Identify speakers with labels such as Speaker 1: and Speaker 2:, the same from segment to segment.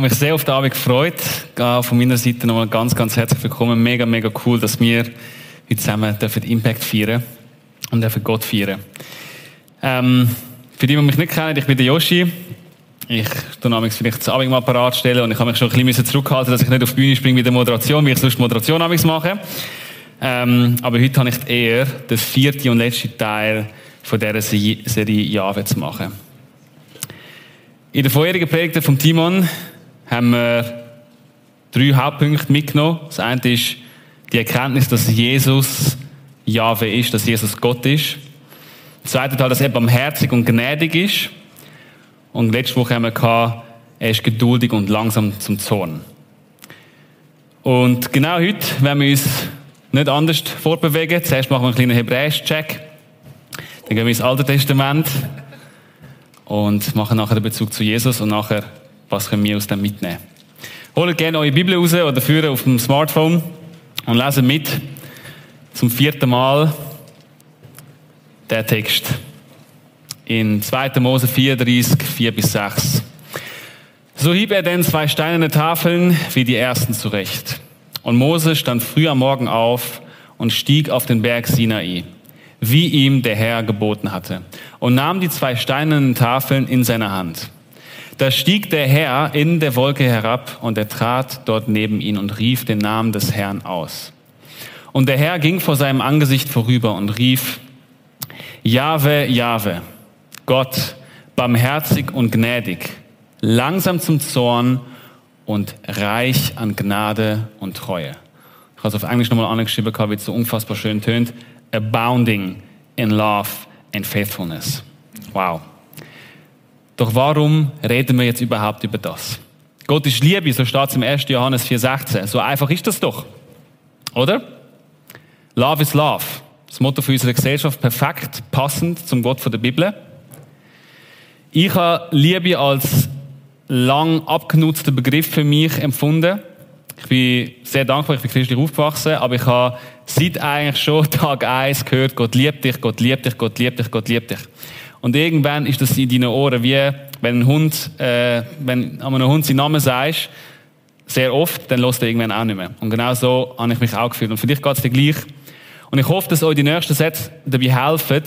Speaker 1: Habe mich sehr auf den Abend gefreut. Von meiner Seite nochmal ganz, ganz herzlich willkommen. Mega, mega cool, dass wir heute zusammen dürfen Impact feiern und dürfen Gott feiern. Ähm, für die, die mich nicht kennen, ich bin der Yoshi. Ich tue vielleicht das Abend mal parat stellen und ich habe mich schon ein bisschen zurückhalten, dass ich nicht auf die Bühne springe mit der Moderation, wie ich sonst Moderation abends mache. Ähm, aber heute habe ich eher den vierten und letzten Teil von dieser Serie Jahwe zu machen. In der vorherigen Predigt von Timon haben wir drei Hauptpunkte mitgenommen. Das eine ist die Erkenntnis, dass Jesus Jahwe ist, dass Jesus Gott ist. Das zweite Teil, dass er barmherzig und gnädig ist. Und letzte Woche haben wir gehabt, er ist geduldig und langsam zum Zorn. Und genau heute werden wir uns nicht anders vorbewegen. Zuerst machen wir einen kleinen Hebräisch-Check. Dann gehen wir ins Alte Testament und machen nachher den Bezug zu Jesus und nachher, was können wir aus dem mitnehmen. Holt gerne eure Bibel raus oder führen auf dem Smartphone und lesen mit zum vierten Mal der Text. In 2. Mose 34, 4 bis 6. So hieb er denn zwei steinerne Tafeln wie die ersten zurecht. Und Mose stand früh am Morgen auf und stieg auf den Berg Sinai wie ihm der Herr geboten hatte, und nahm die zwei steinernen Tafeln in seine Hand. Da stieg der Herr in der Wolke herab, und er trat dort neben ihn und rief den Namen des Herrn aus. Und der Herr ging vor seinem Angesicht vorüber und rief, Jahwe, Jahwe, Gott, barmherzig und gnädig, langsam zum Zorn und reich an Gnade und Treue. Ich habe es auf Englisch nochmal angeschrieben, wie es so unfassbar schön tönt abounding in love and faithfulness. Wow. Doch warum reden wir jetzt überhaupt über das? Gott ist Liebe, so steht es im 1. Johannes 4,16. So einfach ist das doch. Oder? Love is love. Das Motto für unsere Gesellschaft perfekt passend zum Gott von der Bibel. Ich habe Liebe als lang abgenutzten Begriff für mich empfunden. Ich bin sehr dankbar, ich bin christlich aufgewachsen, aber ich habe seit eigentlich schon Tag eins gehört, Gott liebt dich, Gott liebt dich, Gott liebt dich, Gott liebt dich. Und irgendwann ist das in deinen Ohren wie, wenn ein Hund, äh, wenn einem Hund seinen Namen sagst, sehr oft, dann lässt er irgendwann auch nicht mehr. Und genau so habe ich mich auch gefühlt. Und für dich geht es dir gleich. Und ich hoffe, dass euch die nächsten Sätze dabei helfen,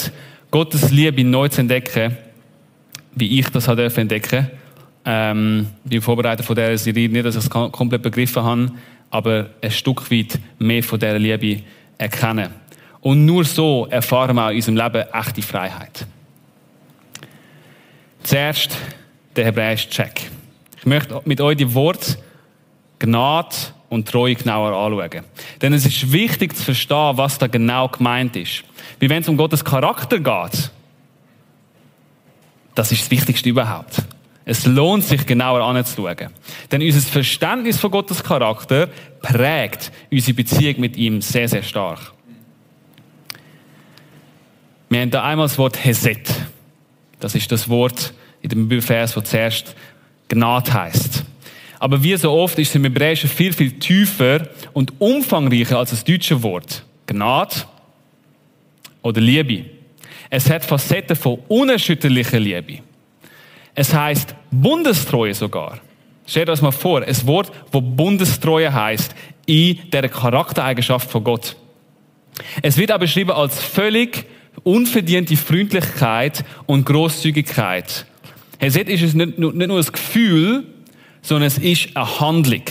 Speaker 1: Gottes Liebe neu zu entdecken, wie ich das habe entdecken ähm, beim Vorbereiten von dieser Serie. Nicht, dass ich es komplett begriffen habe, aber ein Stück weit mehr von dieser Liebe erkennen. Und nur so erfahren wir in unserem Leben echte Freiheit. Zuerst der hebräische Check. Ich möchte mit euch die Worte Gnade und Treue genauer anschauen. Denn es ist wichtig zu verstehen, was da genau gemeint ist. Wie wenn es um Gottes Charakter geht. Das ist das Wichtigste überhaupt. Es lohnt sich genauer anzuschauen. Denn unser Verständnis von Gottes Charakter prägt unsere Beziehung mit ihm sehr, sehr stark. Wir haben da einmal das Wort Heset. Das ist das Wort in dem Bibelvers, das zuerst Gnade heißt. Aber wie so oft ist es im Hebräischen viel, viel tiefer und umfangreicher als das deutsche Wort. Gnade oder Liebe. Es hat Facetten von unerschütterlicher Liebe. Es heißt Bundestreue sogar. Stellt euch mal vor, ein Wort, wo Bundestreue heißt in der Charaktereigenschaft von Gott. Es wird aber beschrieben als völlig unverdiente Freundlichkeit und Großzügigkeit. Hey, seht, ist es nicht, nicht nur ein Gefühl, sondern es ist eine Handlung.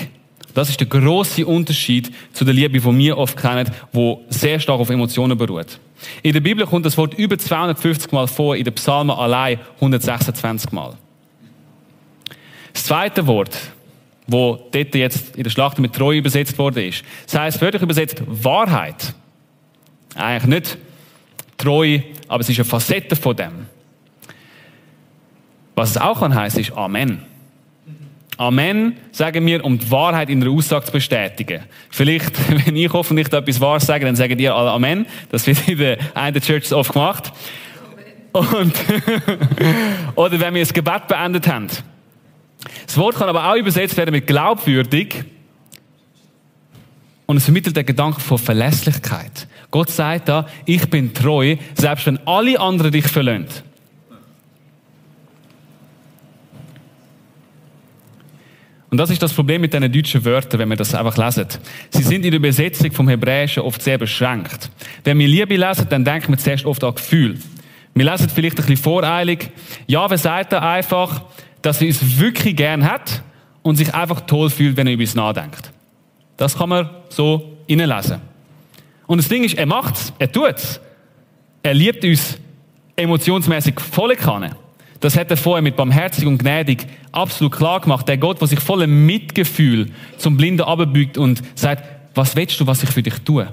Speaker 1: Das ist der große Unterschied zu der Liebe, die wir oft kennen, wo sehr stark auf Emotionen beruht. In der Bibel kommt das Wort über 250 Mal vor, in den Psalmen allein 126 Mal. Das zweite Wort, wo dort jetzt in der Schlacht mit Treue übersetzt worden ist, das heißt wörtlich übersetzt Wahrheit. Eigentlich nicht treu, aber es ist eine Facette von dem. Was es auch kann heißen, ist Amen. Amen sagen wir, um die Wahrheit in der Aussage zu bestätigen. Vielleicht, wenn ich hoffentlich etwas Wahres sage, dann sagen dir alle Amen. Das wird in der einen Church oft gemacht. Und oder wenn wir das Gebet beendet haben. Das Wort kann aber auch übersetzt werden mit glaubwürdig. Und es vermittelt den Gedanken von Verlässlichkeit. Gott sagt da, ich bin treu, selbst wenn alle anderen dich verlöhnt. Und das ist das Problem mit diesen deutschen Wörtern, wenn wir das einfach lesen. Sie sind in der Übersetzung vom Hebräischen oft sehr beschränkt. Wenn wir Liebe lesen, dann denken wir zuerst oft an Gefühl. Wir lesen vielleicht ein bisschen voreilig. Ja, wer sagt da einfach, dass er uns wirklich gern hat und sich einfach toll fühlt, wenn er über uns nachdenkt. Das kann man so innenlesen. Und das Ding ist, er macht's, er tut's. Er liebt uns emotionsmäßig volle Kanne. Das hat er vorher mit barmherzig und gnädig absolut klar gemacht. Der Gott, der sich voller Mitgefühl zum Blinden abbügt und sagt, was willst du, was ich für dich tue?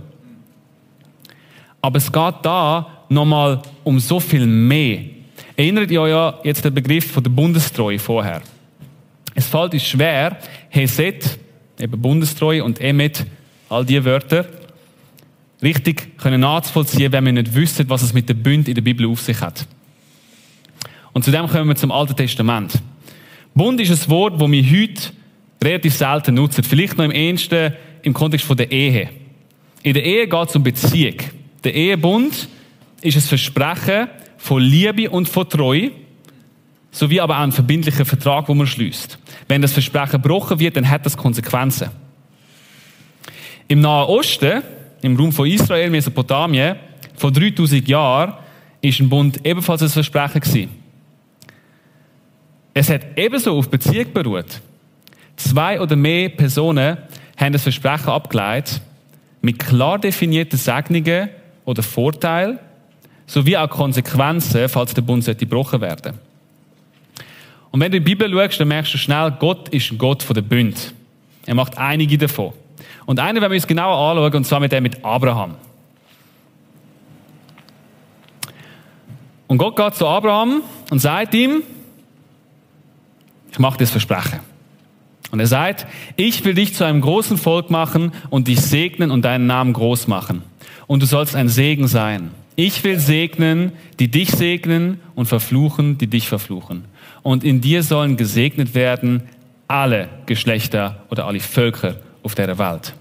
Speaker 1: Aber es geht da nochmal um so viel mehr. Erinnert ihr euch ja jetzt den Begriff von der Bundestreue vorher? Es fällt uns schwer, Heset, eben Bundestreue und Emet, all diese Wörter, richtig können nachzuvollziehen, wenn wir nicht wissen, was es mit der Bund in der Bibel auf sich hat. Und zudem kommen wir zum Alten Testament. Bund ist ein Wort, das wir heute relativ selten nutzen. Vielleicht noch im ehesten im Kontext von der Ehe. In der Ehe geht es um Beziehung. Der Ehebund ist ein Versprechen von Liebe und von Treue, sowie aber auch ein verbindlicher Vertrag, wo man schließt. Wenn das Versprechen gebrochen wird, dann hat das Konsequenzen. Im Nahen Osten, im Raum von Israel, Mesopotamien, vor 3000 Jahren, ist ein Bund ebenfalls ein Versprechen gewesen. Es hat ebenso auf Beziehung beruht. Zwei oder mehr Personen haben das Versprechen abgeleitet, mit klar definierten Segnungen oder Vorteilen, sowie auch Konsequenzen, falls der Bund gebrochen werden Und wenn du in die Bibel schaust, dann merkst du schnell, Gott ist ein Gott der Bund. Er macht einige davon. Und einen werden wir uns genauer anschauen, und zwar mit dem mit Abraham. Und Gott geht zu Abraham und sagt ihm, ich mache das Versprechen. Und er sagt, ich will dich zu einem großen Volk machen und dich segnen und deinen Namen groß machen. Und du sollst ein Segen sein. Ich will segnen, die dich segnen und verfluchen, die dich verfluchen. Und in dir sollen gesegnet werden alle Geschlechter oder alle Völker auf der Welt.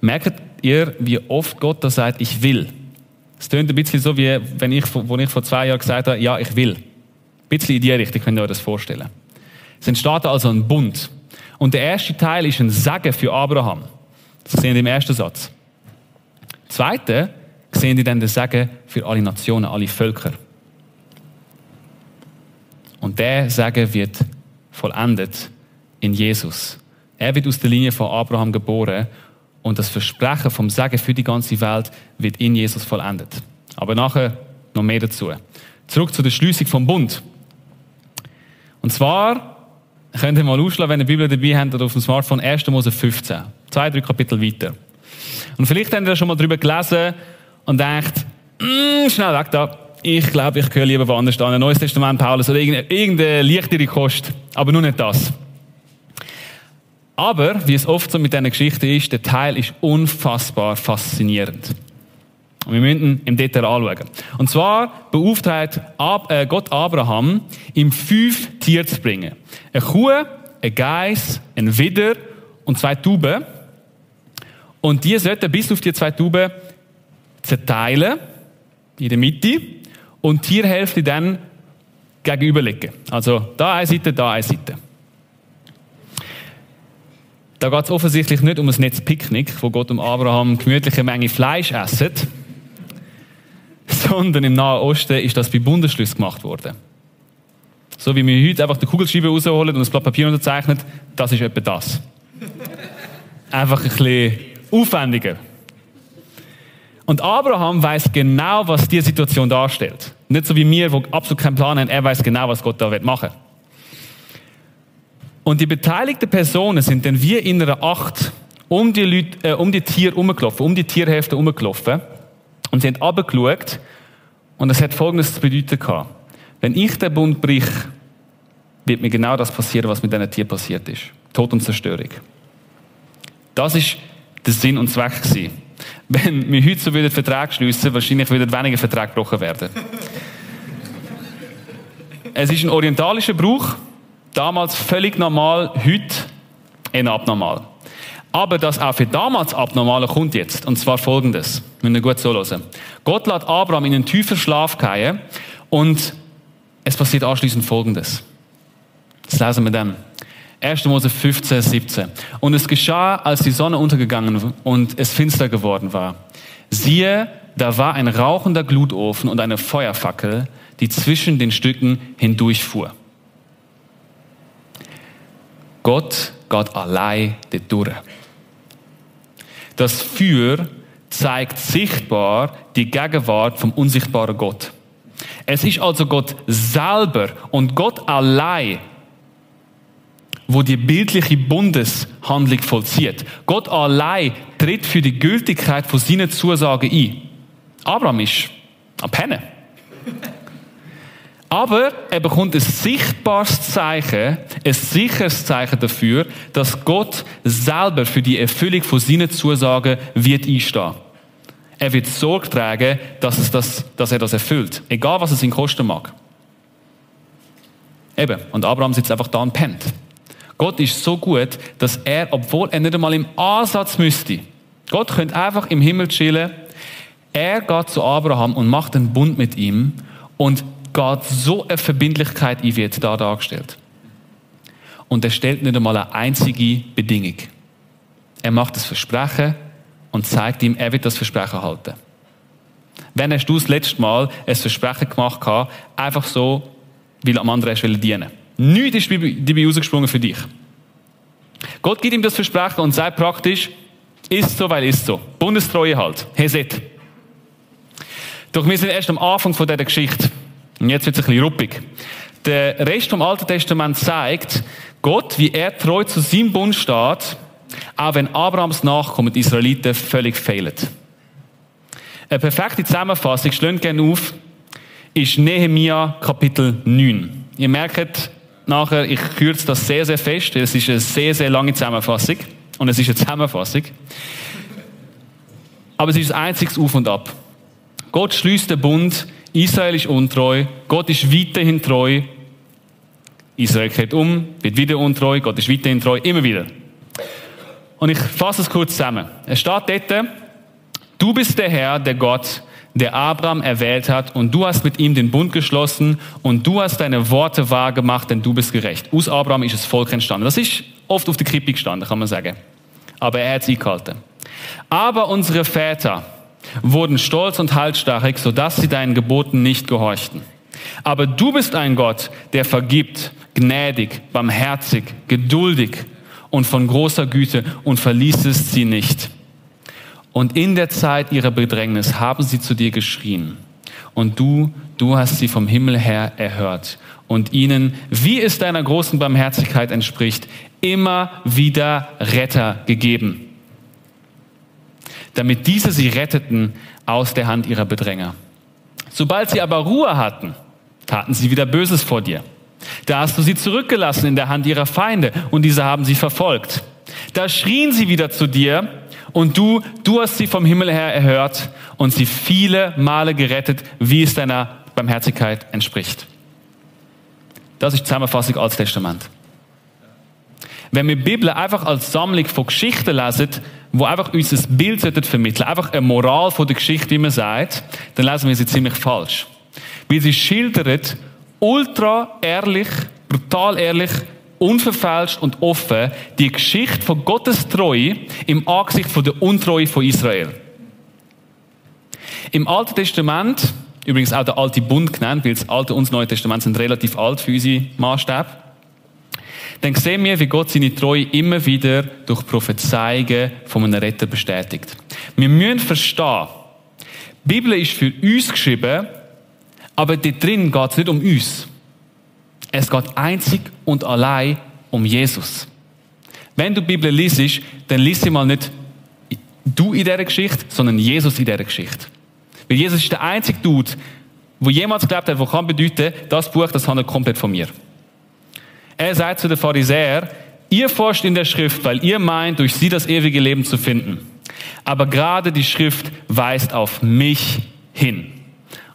Speaker 1: Merkt ihr, wie oft Gott da sagt, ich will? Es tönt ein bisschen so, wie wenn ich, wo ich vor zwei Jahren gesagt habe, ja, ich will. Ein bisschen in die Richtung könnt ihr euch das vorstellen. Es entsteht also ein Bund. Und der erste Teil ist ein Segen für Abraham. Das sehen wir im ersten Satz. Zweite sehen die dann den Segen für alle Nationen, alle Völker. Und der Segen wird vollendet in Jesus. Er wird aus der Linie von Abraham geboren und das Versprechen vom Segen für die ganze Welt wird in Jesus vollendet. Aber nachher noch mehr dazu. Zurück zu der Schließung vom Bund. Und zwar könnt ihr mal ausschlagen, wenn ihr Bibel dabei habt oder auf dem Smartphone 1. Mose 15. Zwei, drei Kapitel weiter. Und vielleicht habt ihr schon mal darüber gelesen und denkt, mm, schnell weg da. Ich glaube, ich gehöre lieber woanders an. Ein Neues Testament, Paulus oder irgendeine, irgendeine leichtere Kost. Aber nur nicht das. Aber, wie es oft so mit dieser Geschichte ist, der Teil ist unfassbar faszinierend. Und wir müssen ihn im Detail anschauen. Und zwar beauftragt äh, Gott Abraham, ihm fünf Tiere zu bringen. Eine Kuh, ein Geiss, ein Widder und zwei Tauben. Und die sollten bis auf die zwei Tauben zerteilen, in der Mitte, und die Tierhälfte dann gegenüberlegen. Also da eine Seite, da eine Seite. Da geht es offensichtlich nicht um ein Netz Picknick, wo Gott und Abraham gemütliche Menge Fleisch essen, sondern im Nahen Osten ist das bei Bundesschluss gemacht worden. So wie wir heute einfach den Kugelschreiber rausholen und ein Blatt Papier unterzeichnen, das ist etwa das. Einfach ein bisschen aufwendiger. Und Abraham weiß genau, was diese Situation darstellt. Nicht so wie wir, wo absolut keinen Plan haben, er weiß genau, was Gott da machen will. Und die beteiligten Personen sind dann wie in einer Acht um die, Leute, äh, um die Tiere herumgelaufen, um die Tierhälfte herumgelaufen und sie haben runtergeschaut und es hat Folgendes zu bedeuten gehabt. Wenn ich den Bund brich, wird mir genau das passieren, was mit diesen Tieren passiert ist. Tod und Zerstörung. Das ist der Sinn und Zweck gewesen. Wenn wir heute so wieder Verträge schliessen, wahrscheinlich wieder weniger Verträge gebrochen werden. es ist ein orientalischer Brauch, damals völlig normal, heute eher abnormal. Aber das auch für damals Abnormale kommt jetzt. Und zwar folgendes. Wenn wir gut so hören. Gott lässt Abraham in einen tiefen Schlaf gehen und es passiert anschließend folgendes. Das lesen wir dann. 1. Mose 15, 17. Und es geschah, als die Sonne untergegangen und es finster geworden war. Siehe, da war ein rauchender Glutofen und eine Feuerfackel, die zwischen den Stücken hindurchfuhr. Gott geht allein durch. Das Feuer zeigt sichtbar die Gegenwart vom unsichtbaren Gott. Es ist also Gott selber und Gott allein, wo die bildliche Bundeshandlung vollzieht. Gott allein tritt für die Gültigkeit von seinen Zusagen ein. Abraham ist am Pennen. Aber er bekommt ein sichtbares Zeichen, ein sicheres Zeichen dafür, dass Gott selber für die Erfüllung von seinen Zusagen wird einstehen. Er wird Sorge tragen, dass, es das, dass er das erfüllt. Egal, was es ihn kosten mag. Eben. Und Abraham sitzt einfach da und pennt. Gott ist so gut, dass er, obwohl er nicht einmal im Ansatz müsste, Gott könnte einfach im Himmel chillen, er geht zu Abraham und macht einen Bund mit ihm und geht so eine Verbindlichkeit ein, wird da dargestellt. Und er stellt nicht einmal eine einzige Bedingung. Er macht das Versprechen und zeigt ihm, er wird das Versprechen halten. Wenn hast du das letzte Mal ein Versprechen gemacht hast, einfach so, weil am anderen hast dienen Nichts ist dabei rausgesprungen für dich. Gott gibt ihm das Versprechen und sagt praktisch, ist so, weil ist so. Bundestreue halt. Heset. Doch wir sind erst am Anfang von dieser Geschichte. Und jetzt wird es ein bisschen ruppig. Der Rest vom Alten Testament zeigt, Gott, wie er treu zu seinem Bund steht, auch wenn Abrahams Nachkommen, die Israeliten, völlig fehlen. Eine perfekte Zusammenfassung, schlönt gerne auf, ist Nehemia Kapitel 9. Ihr merkt nachher, ich kürze das sehr, sehr fest. Es ist eine sehr, sehr lange Zusammenfassung. Und es ist eine Zusammenfassung. Aber es ist ein einziges Auf und Ab. Gott schließt den Bund Israel ist untreu, Gott ist weiterhin treu. Israel kehrt um, wird wieder untreu, Gott ist weiterhin treu, immer wieder. Und ich fasse es kurz zusammen. Es steht dort, du bist der Herr, der Gott, der Abraham erwählt hat, und du hast mit ihm den Bund geschlossen, und du hast deine Worte wahr gemacht, denn du bist gerecht. Aus Abraham ist das Volk entstanden. Das ist oft auf der Krippe gestanden, kann man sagen. Aber er hat es eingehalten. Aber unsere Väter, wurden stolz und halsstarrig, sodass sie deinen Geboten nicht gehorchten. Aber du bist ein Gott, der vergibt, gnädig, barmherzig, geduldig und von großer Güte und verließest sie nicht. Und in der Zeit ihrer Bedrängnis haben sie zu dir geschrien. Und du, du hast sie vom Himmel her erhört und ihnen, wie es deiner großen Barmherzigkeit entspricht, immer wieder Retter gegeben damit diese sie retteten aus der Hand ihrer Bedränger. Sobald sie aber Ruhe hatten, taten sie wieder Böses vor dir. Da hast du sie zurückgelassen in der Hand ihrer Feinde und diese haben sie verfolgt. Da schrien sie wieder zu dir und du, du hast sie vom Himmel her erhört und sie viele Male gerettet, wie es deiner Barmherzigkeit entspricht. Das ist Zusammenfassung als Testament. Wenn wir die Bibel einfach als Sammlung von Geschichten lesen, wo einfach uns ein Bild vermitteln einfach eine Moral von der Geschichte, wie man sagt, dann lesen wir sie ziemlich falsch. Weil sie schildert ultra ehrlich, brutal ehrlich, unverfälscht und offen die Geschichte von Gottes Treue im Angesicht von der Untreue von Israel. Im Alten Testament, übrigens auch der Alte Bund genannt, weil das Alte und das Neue Testament sind relativ alt für unsere Maßstäbe, dann sehen wir, wie Gott seine Treue immer wieder durch Prophezeiungen von einem Retter bestätigt. Wir müssen verstehen, die Bibel ist für uns geschrieben, aber dort drin geht es nicht um uns. Es geht einzig und allein um Jesus. Wenn du die Bibel liest, dann liest sie mal nicht du in dieser Geschichte, sondern Jesus in dieser Geschichte. Weil Jesus ist der einzige Dude, wo jemals geglaubt hat, der kann bedeuten, das Buch, das handelt komplett von mir. Er sagt zu den Pharisäern, ihr forscht in der Schrift, weil ihr meint, durch sie das ewige Leben zu finden. Aber gerade die Schrift weist auf mich hin.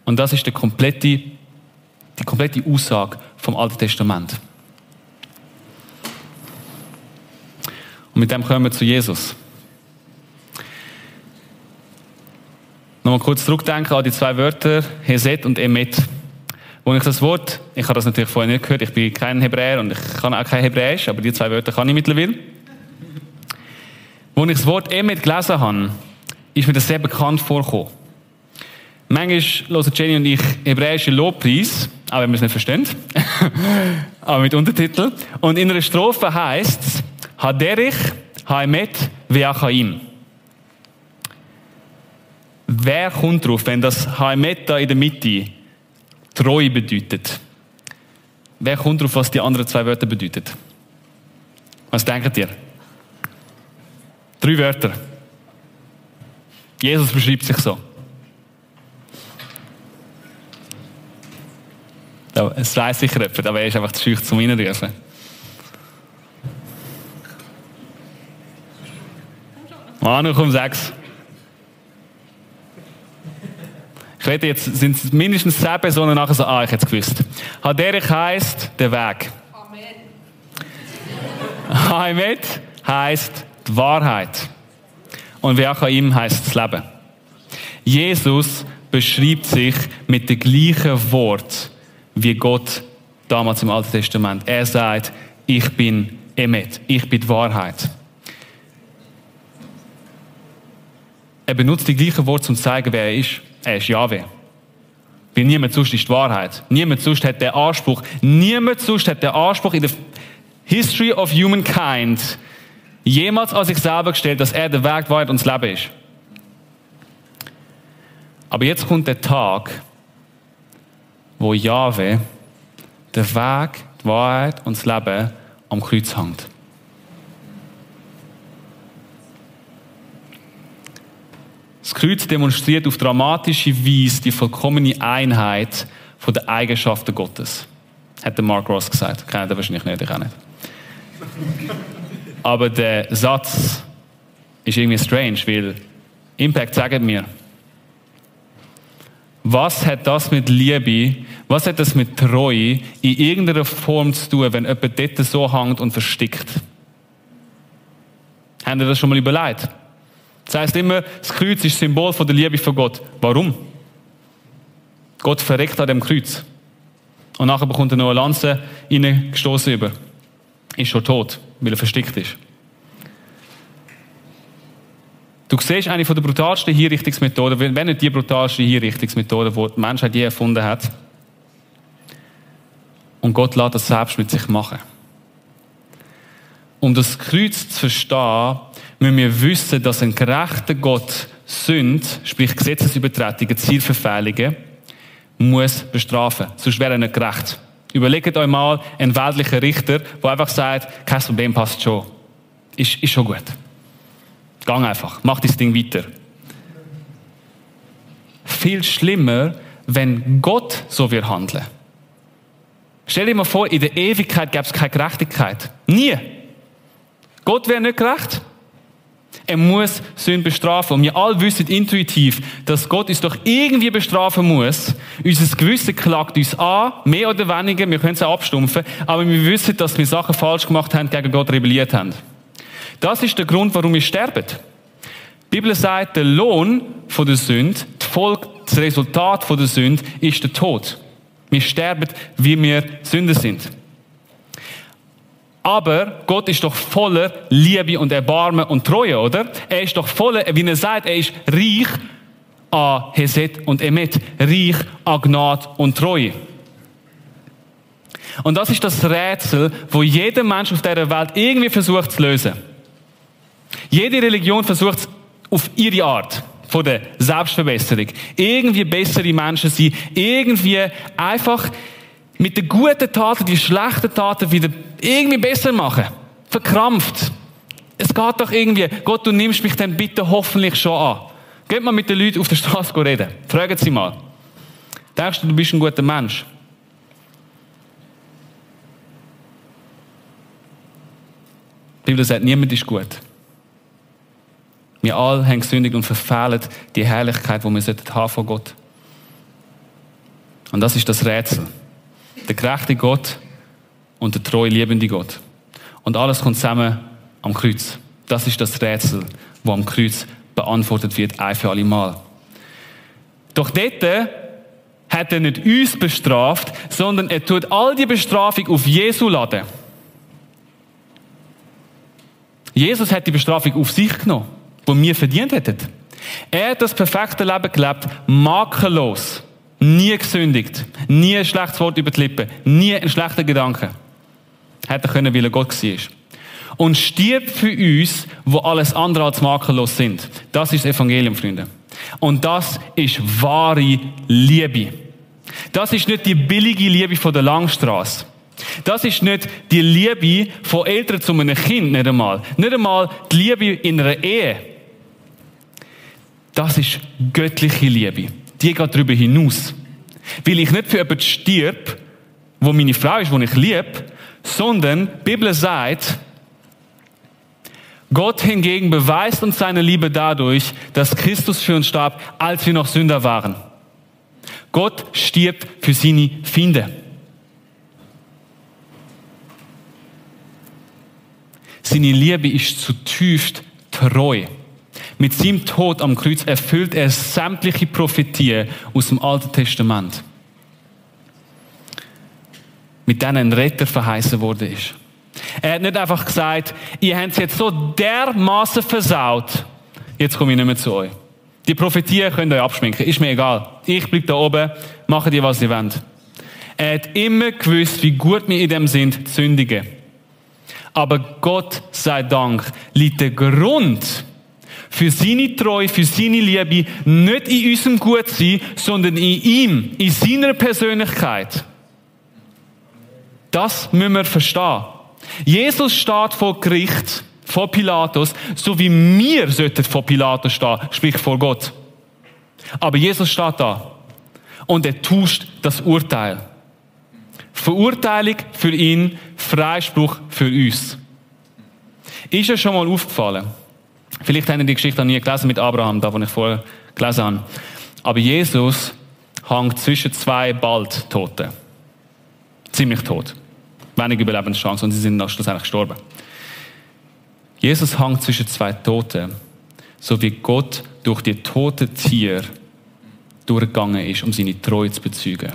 Speaker 1: Und das ist die komplette, die komplette Aussage vom Alten Testament. Und mit dem kommen wir zu Jesus. Nochmal kurz zurückdenken an die zwei Wörter Heset und Emet. Wo ich das Wort, ich habe das natürlich vorher nicht gehört, ich bin kein Hebräer und ich kann auch kein Hebräisch, aber die zwei Wörter kann ich mittlerweile. Wo ich das Wort Emet gelesen habe, ist mir das sehr bekannt vorgekommen. Manchmal hören Jenny und ich hebräische Lobpreis, auch wenn wir es nicht verstehen, aber mit Untertitel. Und in einer Strophe heißt es, Haderich, Haimet, Veachaim. Wer kommt drauf, wenn das Haimet da in der Mitte treu bedeutet? Wer kommt drauf, was die anderen zwei Wörter bedeuten? Was denkt ihr? Drei Wörter. Jesus beschreibt sich so. Es weiß sicher jemand, aber er ist einfach zu schüch zum Reinrufen. Manu, komm, sechs. Ich wette, jetzt sind es mindestens zehn Personen nachher so, ah, ich hätte es gewusst. Haderich heisst der Weg. Amen. Haimet heisst die Wahrheit. Und ihm heisst das Leben. Jesus beschreibt sich mit dem gleichen Wort wie Gott damals im Alten Testament. Er sagt, ich bin Emet, ich bin die Wahrheit. Er benutzt die gleichen Worte, um zu zeigen, wer er ist. Er ist Jahwe. Weil niemand sonst ist die Wahrheit. Niemand sonst hat den Anspruch, niemand sonst hat den Anspruch in der History of Humankind jemals an sich selber gestellt, dass er der Weg, die Wahrheit und das Leben ist. Aber jetzt kommt der Tag, wo Jahwe der Weg, die Wahrheit und das Leben am Kreuz hängt. Das Kreuz demonstriert auf dramatische Weise die vollkommene Einheit von den Eigenschaften Gottes. Hat der Mark Ross gesagt. Kennt er wahrscheinlich nicht, ich auch nicht. Aber der Satz ist irgendwie strange, weil Impact sagt mir, was hat das mit Liebe, was hat das mit Treue in irgendeiner Form zu tun, wenn jemand dort so hängt und verstickt? Haben ihr das schon mal überlegt? Das heißt immer, das Kreuz ist Symbol von der Liebe von Gott. Warum? Gott verreckt an dem Kreuz. Und nachher bekommt er noch eine Lanze reingestoßen über. Ist schon tot, weil er verstickt ist. Du siehst eine von der brutalsten Hinrichtungsmethoden, wenn nicht die brutalste Hinrichtungsmethode, die die Menschheit je erfunden hat. Und Gott lässt das selbst mit sich machen. Um das Kreuz zu verstehen, müssen wir wissen, dass ein gerechter Gott Sünde, sprich Gesetzesübertretungen, Zielverfehlungen, muss bestrafen. Sonst wäre er nicht gerecht. Überlegt euch mal einen weltlichen Richter, der einfach sagt, kein Problem, passt schon. Ist, ist schon gut. Gang einfach, mach das Ding weiter. Viel schlimmer, wenn Gott so wird handeln. Stell dir mal vor, in der Ewigkeit gäbe es keine Gerechtigkeit. Nie. Gott wäre nicht gerecht. Er muss Sünde bestrafen. Und wir alle wissen intuitiv, dass Gott uns doch irgendwie bestrafen muss. Unser Gewissen klagt uns an, mehr oder weniger, wir können es auch abstumpfen, aber wir wissen, dass wir Sachen falsch gemacht haben, gegen Gott rebelliert haben. Das ist der Grund, warum wir sterben. Die Bibel sagt, der Lohn von der Sünde, das Resultat von der Sünde ist der Tod. Wir sterben, wie wir Sünder sind. Aber Gott ist doch voller Liebe und Erbarmen und Treue, oder? Er ist doch voller, wie er sagt, er ist reich an Heset und Emet, reich an Gnade und Treue. Und das ist das Rätsel, wo jeder Mensch auf dieser Welt irgendwie versucht zu lösen. Jede Religion versucht es auf ihre Art von der Selbstverbesserung. Irgendwie bessere Menschen sein, irgendwie einfach mit den guten Taten die schlechten Taten wieder irgendwie besser machen. Verkrampft. Es geht doch irgendwie, Gott, du nimmst mich dann bitte hoffentlich schon an. Geht mal mit den Leuten auf der Straße reden. Fragen sie mal. Denkst du, du bist ein guter Mensch? Die Bibel sagt, niemand ist gut. Wir alle haben gesündigt und verfehlen die Herrlichkeit, die wir haben von Gott. Und das ist das Rätsel. Der gerechte Gott und der treu liebende Gott. Und alles kommt zusammen am Kreuz. Das ist das Rätsel, wo am Kreuz beantwortet wird, ein für alle Mal. Doch dort hat er nicht uns bestraft, sondern er tut all die Bestrafung auf Jesu laden. Jesus hat die Bestrafung auf sich genommen, die wir verdient hätten. Er hat das perfekte Leben gelebt, makellos, nie gesündigt, nie ein schlechtes Wort über die Lippen, nie ein schlechter Gedanke. Hätte er können, weil er Gott war. Und stirbt für uns, wo alles andere als makellos sind. Das ist das Evangelium, Freunde. Und das ist wahre Liebe. Das ist nicht die billige Liebe von der Langstrasse. Das ist nicht die Liebe von Eltern zu einem Kind, nicht einmal. Nicht einmal die Liebe in einer Ehe. Das ist göttliche Liebe. Die geht darüber hinaus. Weil ich nicht für jemanden stirb, wo meine Frau ist, die ich liebe, sondern die Bibel sagt, Gott hingegen beweist uns seine Liebe dadurch, dass Christus für uns starb, als wir noch Sünder waren. Gott stirbt für seine Feinde. Seine Liebe ist zutiefst treu. Mit seinem Tod am Kreuz erfüllt er sämtliche Prophetien aus dem Alten Testament. Mit denen ein Retter verheißen wurde ist. Er hat nicht einfach gesagt, ihr habt es jetzt so dermaßen versaut, jetzt komme ich nicht mehr zu euch. Die Prophetien könnt ihr euch abschminken, ist mir egal. Ich bleibe da oben, mache ihr, was ihr wollt. Er hat immer gewusst, wie gut wir in dem sind, zu sündigen. Aber Gott sei Dank liegt der Grund für seine Treue, für seine Liebe nicht in unserem Gutsein, sondern in ihm, in seiner Persönlichkeit. Das müssen wir verstehen. Jesus steht vor Gericht, vor Pilatus, so wie wir sollten vor Pilatus stehen, sprich vor Gott. Aber Jesus steht da und er tauscht das Urteil. Verurteilung für ihn, Freispruch für uns. Ist es schon mal aufgefallen? Vielleicht haben Sie die Geschichte noch nie gelesen mit Abraham, da wo ich vorher gelesen habe. Aber Jesus hängt zwischen zwei bald Toten. Ziemlich tot wenige Überlebenschance und sie sind schlussendlich gestorben. Jesus hängt zwischen zwei Toten, so wie Gott durch die toten Tiere durchgegangen ist, um seine Treue zu bezeugen.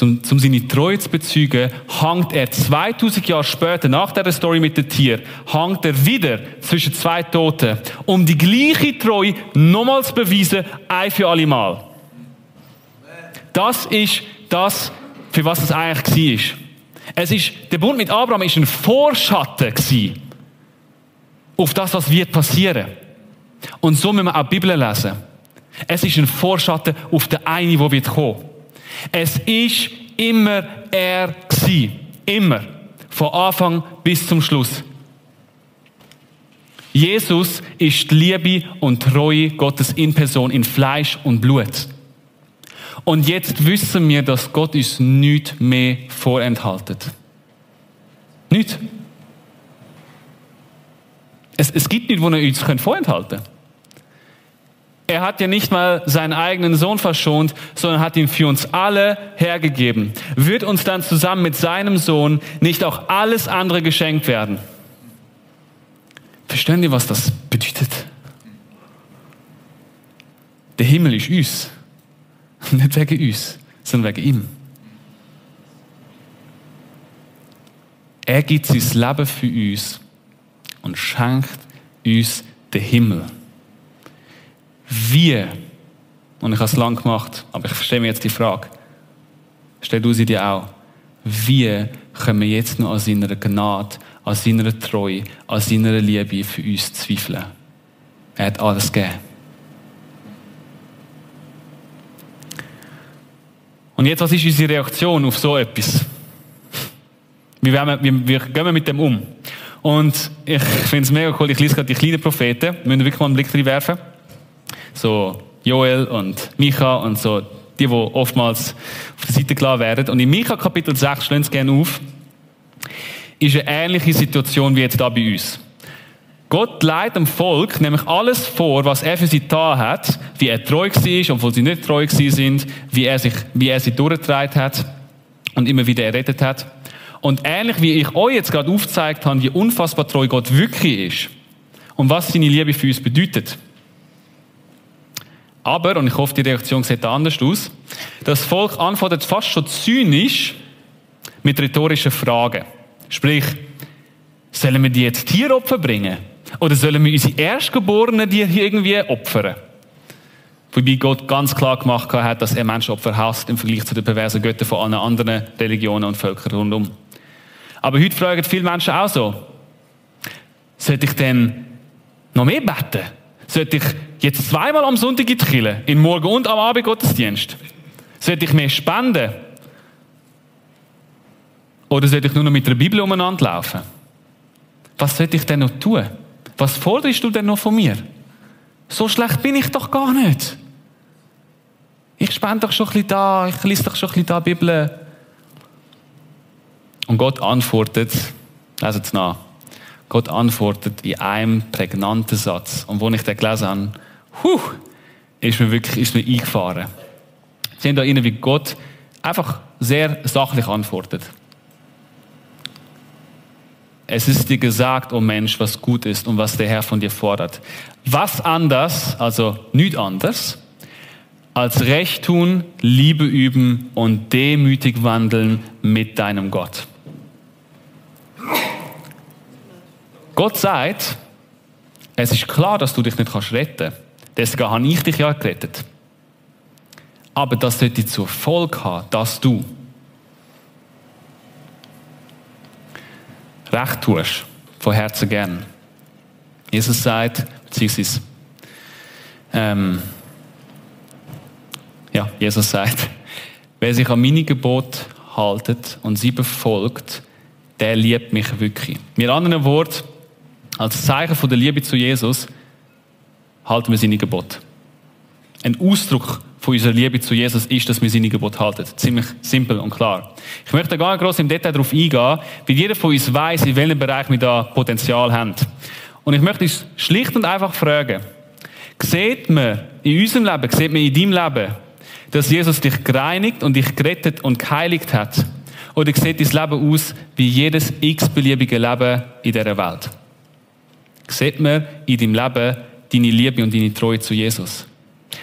Speaker 1: Um, um seine Treue zu bezeugen, hängt er 2000 Jahre später, nach der Story mit dem Tier, hängt er wieder zwischen zwei Toten, um die gleiche Treue nochmals zu beweisen, ein für alle Mal. Das ist das, für was es eigentlich war. Es ist, der Bund mit Abraham ist ein Vorschatten gewesen auf das, was wird passieren. Und so müssen wir auch die Bibel lesen. Es ist ein Vorschatten auf den einen, der wird kommen. Es ist immer er gewesen. Immer. Von Anfang bis zum Schluss. Jesus ist die Liebe und Treue Gottes in Person, in Fleisch und Blut. Und jetzt wissen wir, dass Gott uns nichts mehr vorenthaltet. Nicht. Es, es gibt nichts, wo er uns vorenthalten kann. Er hat ja nicht mal seinen eigenen Sohn verschont, sondern hat ihn für uns alle hergegeben. Wird uns dann zusammen mit seinem Sohn nicht auch alles andere geschenkt werden? Verstehen Sie, was das bedeutet? Der Himmel ist uns. Nicht wegen uns, sondern wegen ihm. Er gibt sein Leben für uns und schenkt uns den Himmel. Wie? Und ich habe es lang gemacht, aber ich verstehe mir jetzt die Frage. Stell du sie dir auch. Wie können wir jetzt noch an seiner Gnade, an seiner Treue, an seiner Liebe für uns zweifeln? Er hat alles gegeben. Und jetzt, was ist unsere Reaktion auf so etwas? Wie, wir, wie, wie gehen wir mit dem um? Und ich finde es mega cool, ich lese gerade die kleinen Propheten, müssen wir wirklich mal einen Blick drin werfen. So Joel und Micha und so, die, die oftmals auf der Seite gelassen werden. Und in Micha Kapitel 6, schlönt es gerne auf, ist eine ähnliche Situation wie jetzt da bei uns. Gott leitet dem Volk nämlich alles vor, was er für sie da hat, wie er treu war, obwohl sie nicht treu sind, wie er, sich, wie er sie durchgetragen hat und immer wieder errettet hat. Und ähnlich wie ich euch jetzt gerade aufgezeigt habe, wie unfassbar treu Gott wirklich ist und was seine Liebe für uns bedeutet. Aber, und ich hoffe, die Reaktion sieht anders aus, das Volk antwortet fast schon zynisch mit rhetorischen Fragen. Sprich, sollen wir die jetzt Tieropfer bringen? Oder sollen wir unsere Erstgeborenen hier irgendwie opfern? Wobei Gott ganz klar gemacht hat, dass er Menschenopfer hasst im Vergleich zu den perversen Göttern von allen anderen Religionen und Völkern rundum. Aber heute fragen viele Menschen auch so, sollte ich denn noch mehr beten? Sollte ich jetzt zweimal am Sonntag in die Kirche, in Morgen und am Abend Gottesdienst? Sollte ich mehr spenden? Oder sollte ich nur noch mit der Bibel umeinander laufen? Was sollte ich denn noch tun? Was forderst du denn noch von mir? So schlecht bin ich doch gar nicht. Ich spende doch schon ein bisschen da, ich lese doch schon ein bisschen da Bibel. Und Gott antwortet, lesen es nach, Gott antwortet in einem prägnanten Satz. Und wo ich den gelesen habe, huh, ist mir wirklich ist mir eingefahren. Sie da innen, wie Gott einfach sehr sachlich antwortet. Es ist dir gesagt, o oh Mensch, was gut ist und was der Herr von dir fordert. Was anders, also nichts anders, als Recht tun, Liebe üben und demütig wandeln mit deinem Gott. Gott sagt, es ist klar, dass du dich nicht retten kannst. Deswegen habe ich dich ja gerettet. Aber das sollte zur Folge haben, dass du recht tust, von Herzen gern. Jesus sagt, beziehungsweise, ähm, ja, Jesus sagt, wer sich an meine Gebote haltet und sie befolgt, der liebt mich wirklich. Mit anderen Worten, als Zeichen von der Liebe zu Jesus halten wir seine Gebote. Ein Ausdruck von unserer Liebe zu Jesus ist, dass wir seine Gebote halten. Ziemlich simpel und klar. Ich möchte gar nicht groß im Detail darauf eingehen, weil jeder von uns weiß, in welchem Bereich wir da Potenzial haben. Und ich möchte uns schlicht und einfach fragen, sieht man in unserem Leben, sieht man in deinem Leben, dass Jesus dich gereinigt und dich gerettet und geheiligt hat? Oder sieht dein Leben aus wie jedes x-beliebige Leben in dieser Welt? Sieht man in deinem Leben deine Liebe und deine Treue zu Jesus?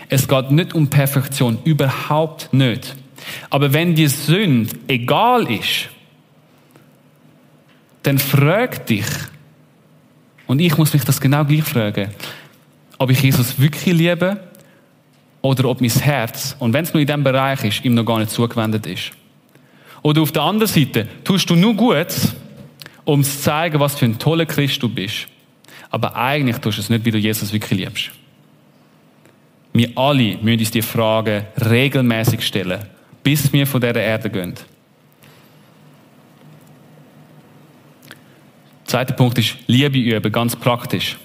Speaker 1: Es geht nicht um Perfektion, überhaupt nicht. Aber wenn die Sünde egal ist, dann frag dich, und ich muss mich das genau gleich fragen, ob ich Jesus wirklich liebe oder ob mein Herz, und wenn es nur in diesem Bereich ist, ihm noch gar nicht zugewendet ist. Oder auf der anderen Seite, tust du nur gut, um zu zeigen, was für ein toller Christ du bist. Aber eigentlich tust du es nicht, wie du Jesus wirklich liebst. Wir alle müssen uns die Fragen regelmäßig stellen, bis wir von dieser Erde gehen. Zweiter Punkt ist Liebe üben, ganz praktisch.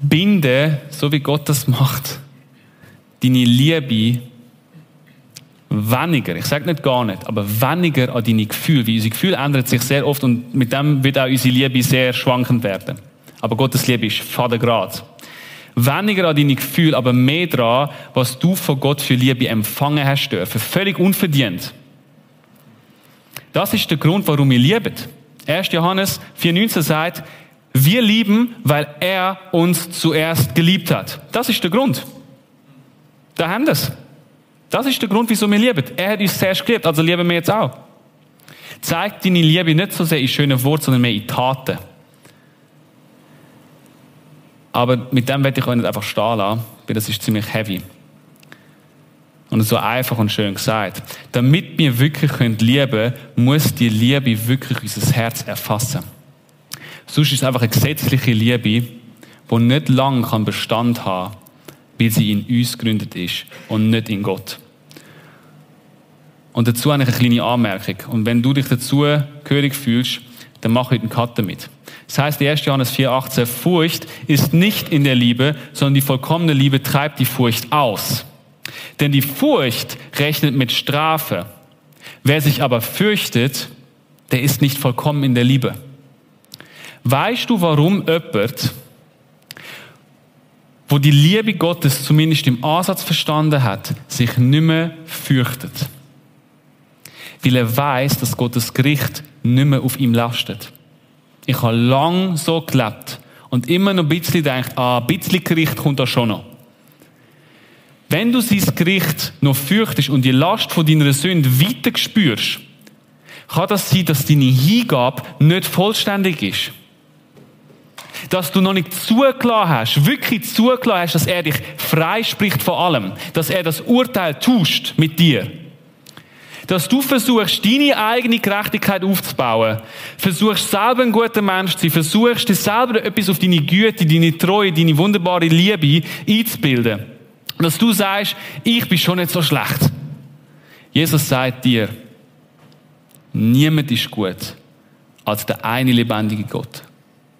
Speaker 1: Binde, so wie Gott das macht, deine Liebe weniger, ich sage nicht gar nicht, aber weniger an deine Gefühle, weil unsere Gefühle ändern sich sehr oft und mit dem wird auch unsere Liebe sehr schwankend werden. Aber Gottes Liebe ist fadengrad. Weniger an deine Gefühle, aber mehr daran, was du von Gott für Liebe empfangen hast dürfen. Völlig unverdient. Das ist der Grund, warum wir lieben. 1. Johannes 4,19 sagt, wir lieben, weil er uns zuerst geliebt hat. Das ist der Grund. Da haben wir. Das ist der Grund, wieso wir lieben. Er hat uns zuerst geliebt, also lieben wir jetzt auch. Zeigt deine Liebe nicht so sehr in schönen Worten, sondern mehr in Taten. Aber mit dem werde ich euch nicht einfach stehen lassen, weil das ist ziemlich heavy. Und so einfach und schön gesagt. Damit wir wirklich lieben können, muss die Liebe wirklich unser Herz erfassen. Sonst ist es einfach eine gesetzliche Liebe, die nicht lange Bestand haben kann weil sie in uns gegründet ist und nicht in Gott. Und dazu habe ich eine kleine Anmerkung. Und wenn du dich dazu gehörig fühlst, dann mach heute einen Cut damit. Das heißt, 1. Johannes 4,18, Furcht ist nicht in der Liebe, sondern die vollkommene Liebe treibt die Furcht aus. Denn die Furcht rechnet mit Strafe. Wer sich aber fürchtet, der ist nicht vollkommen in der Liebe. Weißt du, warum jemand, wo die Liebe Gottes zumindest im Ansatz verstanden hat, sich nicht mehr fürchtet. Weil er weiß, dass Gottes Gericht nicht mehr auf ihm lastet. Ich habe lang so gelebt und immer noch ein bisschen gedacht, ah, ein bisschen Gericht kommt da schon noch. wenn du sein Gericht noch fürchtest und die Last von deiner Sünde weiter spürst, kann das sein, dass deine Hingabe nicht vollständig ist. Dass du noch nicht zugelassen hast, wirklich zugelassen hast, dass er dich freispricht von allem. Dass er das Urteil tust mit dir. Dass du versuchst, deine eigene Gerechtigkeit aufzubauen. Versuchst selber ein guter Mensch zu sein. Versuchst dir selber etwas auf deine Güte, deine Treue, deine wunderbare Liebe einzubilden. Dass du sagst, ich bin schon nicht so schlecht. Jesus sagt dir, Niemand ist gut als der eine lebendige Gott.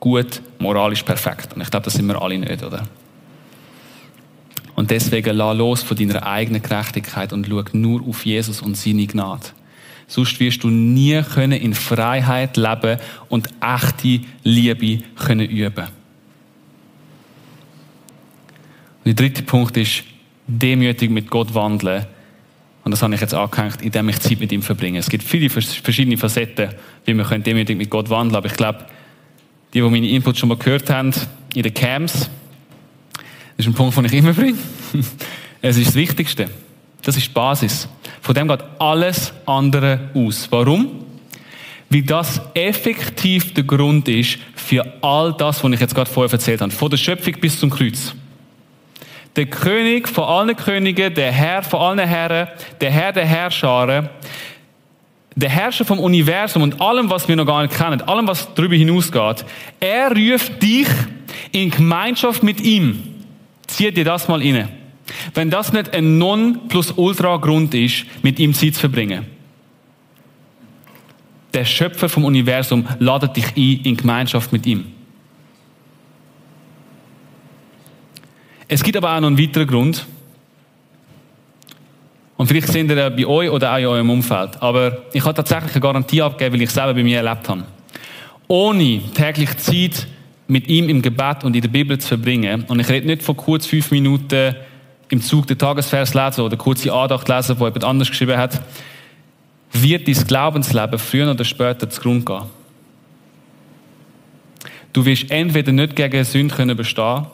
Speaker 1: Gut, moralisch perfekt. Und ich glaube, das sind wir alle nicht, oder? Und deswegen lass los von deiner eigenen Gerechtigkeit und schau nur auf Jesus und seine Gnade. Sonst wirst du nie können in Freiheit leben und echte Liebe können üben. Und der dritte Punkt ist, demütig mit Gott wandeln und das habe ich jetzt angehängt, indem ich Zeit mit ihm verbringe. Es gibt viele verschiedene Facetten, wie man demütig mit Gott wandeln Aber ich glaube, die, die meine Inputs schon mal gehört haben, in den Camps, das ist ein Punkt, den ich immer bringe. Es ist das Wichtigste. Das ist die Basis. Von dem geht alles andere aus. Warum? Weil das effektiv der Grund ist für all das, was ich jetzt gerade vorher erzählt habe. Von der Schöpfung bis zum Kreuz der König von allen Königen, der Herr von allen Herren, der Herr der Herrscharen, der Herrscher vom Universum und allem, was wir noch gar nicht kennen, allem, was darüber hinausgeht, er ruft dich in Gemeinschaft mit ihm. Zieh dir das mal inne. Wenn das nicht ein Non plus Ultra Grund ist, mit ihm Zeit zu verbringen. Der Schöpfer vom Universum ladet dich ein in Gemeinschaft mit ihm. Es gibt aber auch noch einen weiteren Grund. Vielleicht sind ihr bei euch oder auch in eurem Umfeld. Aber ich habe tatsächlich eine Garantie abgegeben, weil ich selber bei mir erlebt habe. Ohne täglich Zeit mit ihm im Gebet und in der Bibel zu verbringen, und ich rede nicht von kurz fünf Minuten im Zug den Tagesvers lesen oder kurze Andacht lesen, wo jemand anders geschrieben hat, wird dein Glaubensleben früher oder später zugrunde gehen. Du wirst entweder nicht gegen Sünde bestehen können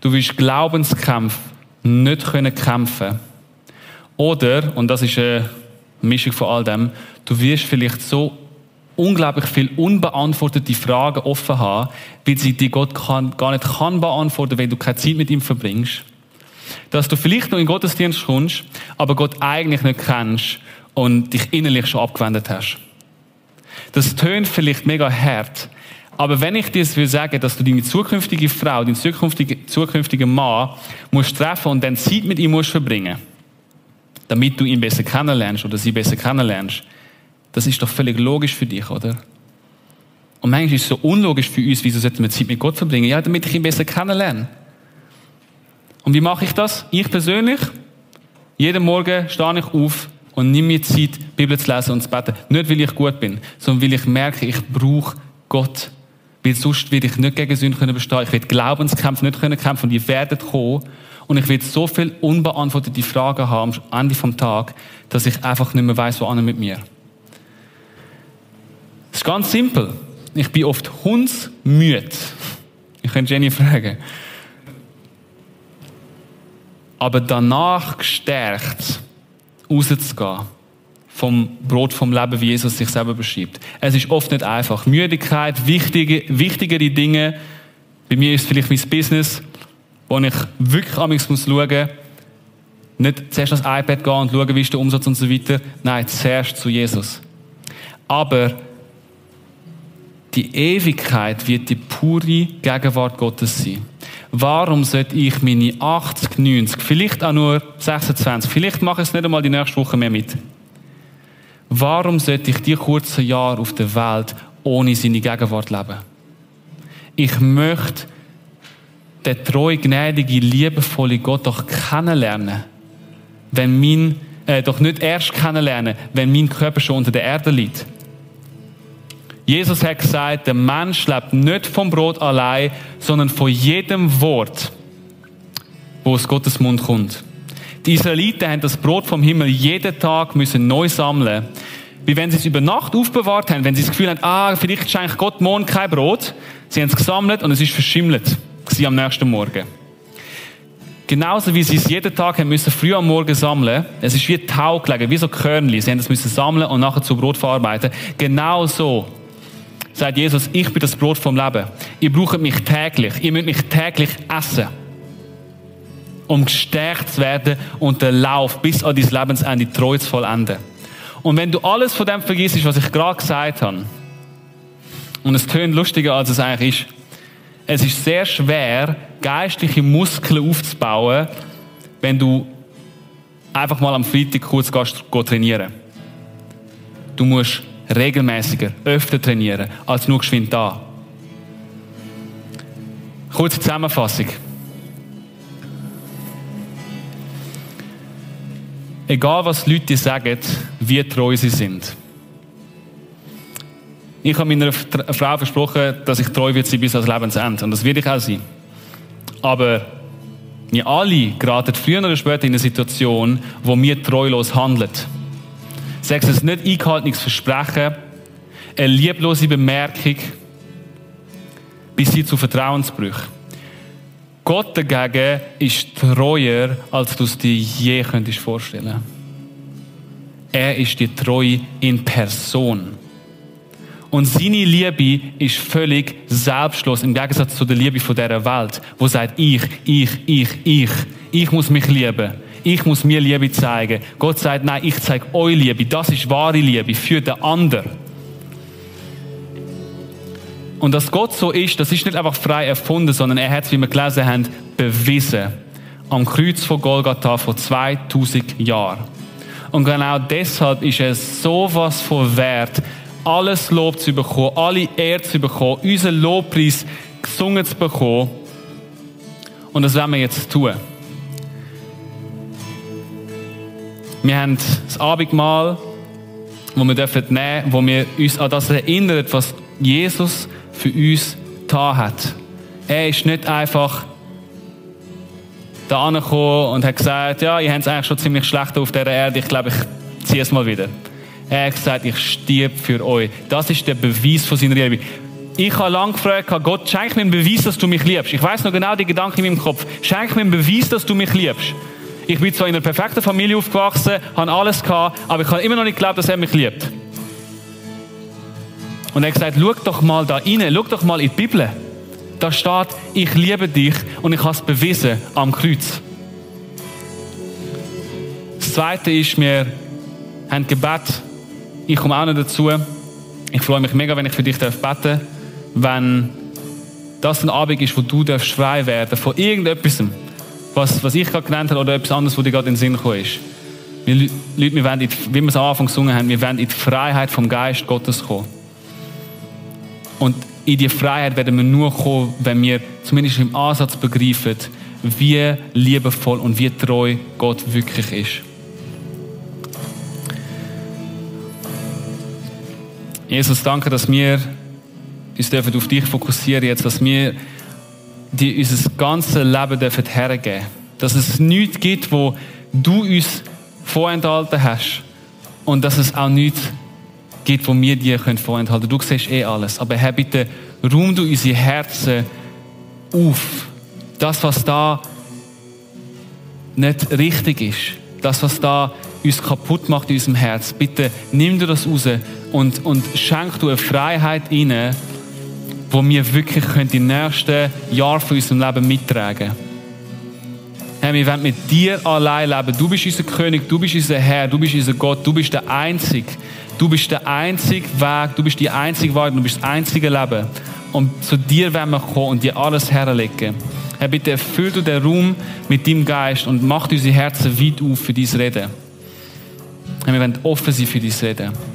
Speaker 1: Du wirst Glaubenskampf nicht können kämpfen. Oder, und das ist eine Mischung von all dem, du wirst vielleicht so unglaublich viel unbeantwortete Fragen offen haben, weil sie die Gott kann, gar nicht kann beantworten, wenn du keine Zeit mit ihm verbringst. Dass du vielleicht noch in Gottesdienst kommst, aber Gott eigentlich nicht kennst und dich innerlich schon abgewendet hast. Das tönt vielleicht mega hart, aber wenn ich dir will sagen, dass du deine zukünftige Frau, deinen zukünftigen, zukünftigen Mann musst treffen und dann Zeit mit ihm musst verbringen, damit du ihn besser kennenlernst oder sie besser kennenlernst, das ist doch völlig logisch für dich, oder? Und manchmal ist es so unlogisch für uns, wieso sollten wir Zeit mit Gott verbringen? Ja, damit ich ihn besser kennenlerne. Und wie mache ich das? Ich persönlich, jeden Morgen stehe ich auf und nehme mir Zeit, Bibel zu lesen und zu beten. Nicht, weil ich gut bin, sondern weil ich merke, ich brauche Gott weil sonst werde ich nicht gegen Sünde können bestehen. Ich werde Glaubenskämpfe nicht können kämpfen und die werden kommen. Und ich werde so viele unbeantwortete Fragen haben am Ende vom Tag, dass ich einfach nicht mehr weiß, wo mit mir. Es ist ganz simpel. Ich bin oft hundsmüde. Ich könnte Jenny fragen. Aber danach gestärkt, rauszugehen vom Brot vom Leben, wie Jesus sich selber beschreibt. Es ist oft nicht einfach. Müdigkeit, wichtige, wichtigere Dinge. Bei mir ist es vielleicht mein Business, wo ich wirklich an mich muss schauen nicht zuerst ans iPad gehen und schauen, wie ist der Umsatz und so weiter. Nein, zuerst zu Jesus. Aber die Ewigkeit wird die pure Gegenwart Gottes sein. Warum sollte ich meine 80, 90, vielleicht auch nur 26, vielleicht mache ich es nicht einmal die nächste Woche mehr mit, Warum sollte ich die kurzen Jahre auf der Welt ohne seine Gegenwart leben? Ich möchte den treu, gnädige, liebevolle Gott doch kennenlernen, wenn mein, äh, doch nicht erst kennenlernen, wenn mein Körper schon unter der Erde liegt. Jesus hat gesagt, der Mensch lebt nicht vom Brot allein, sondern von jedem Wort, wo aus Gottes Mund kommt. Die Israeliten haben das Brot vom Himmel jeden Tag müssen neu sammeln. Wie wenn sie es über Nacht aufbewahrt haben, wenn sie das Gefühl haben, ah, vielleicht schenkt Gott morgen kein Brot. Sie haben es gesammelt und es ist verschimmelt. Sie am nächsten Morgen. Genauso wie sie es jeden Tag haben müssen, früh am Morgen sammeln. Es ist wie Tau gelegen, wie so Körnli. Sie haben es müssen sammeln und nachher zu Brot verarbeiten. Genauso sagt Jesus, ich bin das Brot vom Leben. Ihr braucht mich täglich. Ihr müsst mich täglich essen. Um gestärkt zu werden und den Lauf bis an dein Lebensende treu zu vollenden. Und wenn du alles von dem vergisst, was ich gerade gesagt habe, und es tönt lustiger, als es eigentlich ist, es ist sehr schwer, geistliche Muskeln aufzubauen, wenn du einfach mal am Freitag kurz gehst, trainieren Du musst regelmäßiger, öfter trainieren, als nur geschwind da. Kurze Zusammenfassung. Egal was Leute dir sagen, wie treu sie sind. Ich habe meiner Frau versprochen, dass ich treu wird sie bis ans Lebensende. Und das werde ich auch sein. Aber wir alle geraten früher oder später in eine Situation, wo wir treulos handeln. Sechs es nicht eingehaltenes Versprechen, eine lieblose Bemerkung, bis hin zu Vertrauensbrüchen. Gott dagegen ist treuer, als du es dir je könntest vorstellen. Er ist die Treue in Person. Und seine Liebe ist völlig selbstlos im Gegensatz zu der Liebe von dieser Welt, wo sagt, ich, ich, ich, ich, ich muss mich lieben. Ich muss mir Liebe zeigen. Gott sagt, nein, ich zeige euch Liebe. Das ist wahre Liebe für den anderen. Und dass Gott so ist, das ist nicht einfach frei erfunden, sondern er hat es, wie wir gelesen haben, bewiesen. Am Kreuz von Golgatha vor 2000 Jahren. Und genau deshalb ist es sowas von wert, alles Lob zu bekommen, alle Ehre zu bekommen, unseren Lobpreis gesungen zu bekommen. Und das werden wir jetzt tun. Wir haben das Abendmahl, wo wir dürfen nehmen, wo wir uns an das erinnern, was Jesus für uns getan hat. Er ist nicht einfach da angekommen und hat gesagt, ja, ihr habt es eigentlich schon ziemlich schlecht auf dieser Erde, ich glaube, ich ziehe es mal wieder. Er hat gesagt, ich stirb für euch. Das ist der Beweis von seiner Liebe. Ich habe lange gefragt, Gott, schenk mir einen Beweis, dass du mich liebst. Ich weiß noch genau die Gedanken in meinem Kopf. Schenk mir einen Beweis, dass du mich liebst. Ich bin zwar in einer perfekten Familie aufgewachsen, habe alles gehabt, aber ich habe immer noch nicht geglaubt, dass er mich liebt. Und er hat gesagt, schau doch mal da rein, schau doch mal in die Bibel. Da steht, ich liebe dich und ich habe es bewiesen am Kreuz. Das Zweite ist, wir haben Gebet ich komme auch noch dazu. Ich freue mich mega, wenn ich für dich beten darf. Wenn das ein Abend ist, wo du darfst frei werden von irgendetwas, was, was ich gerade genannt habe oder etwas anderes, was dir gerade in den Sinn gekommen ist. Wir, Leute, wir wollen, wie wir es am Anfang gesungen haben, wir wollen in die Freiheit vom Geist Gottes kommen. Und in die Freiheit werden wir nur kommen, wenn wir zumindest im Ansatz begreifen, wie liebevoll und wie treu Gott wirklich ist. Jesus, danke, dass wir uns dürfen auf dich fokussieren jetzt, dass wir dir unser ganzes Leben dürfen hergeben. Dass es nichts gibt, wo du uns vorenthalten hast und dass es auch nichts gibt, wo wir dir vorenthalten können. Du siehst eh alles. Aber Herr, bitte ruhm du unsere Herzen auf. Das, was da nicht richtig ist, das, was da uns kaputt macht in unserem Herz, bitte nimm du das raus und, und schenk du eine Freiheit rein, wo wir wirklich können die nächsten Jahre von unserem Leben mittragen können. Herr, wir wollen mit dir allein leben. Du bist unser König, du bist unser Herr, du bist unser Gott, du bist der Einzige. Du bist der einzige Weg, du bist die einzige Wahrheit, du bist das einzige Leben. Und zu dir werden wir kommen und dir alles herlegen. Herr, bitte erfüll du den Raum mit deinem Geist und mach unsere Herzen weit auf für dein Reden. Herr, wir wollen offen sein für dein Reden.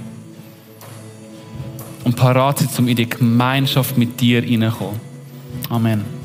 Speaker 1: Und parat sein, um in die Gemeinschaft mit dir hineinzukommen. Amen.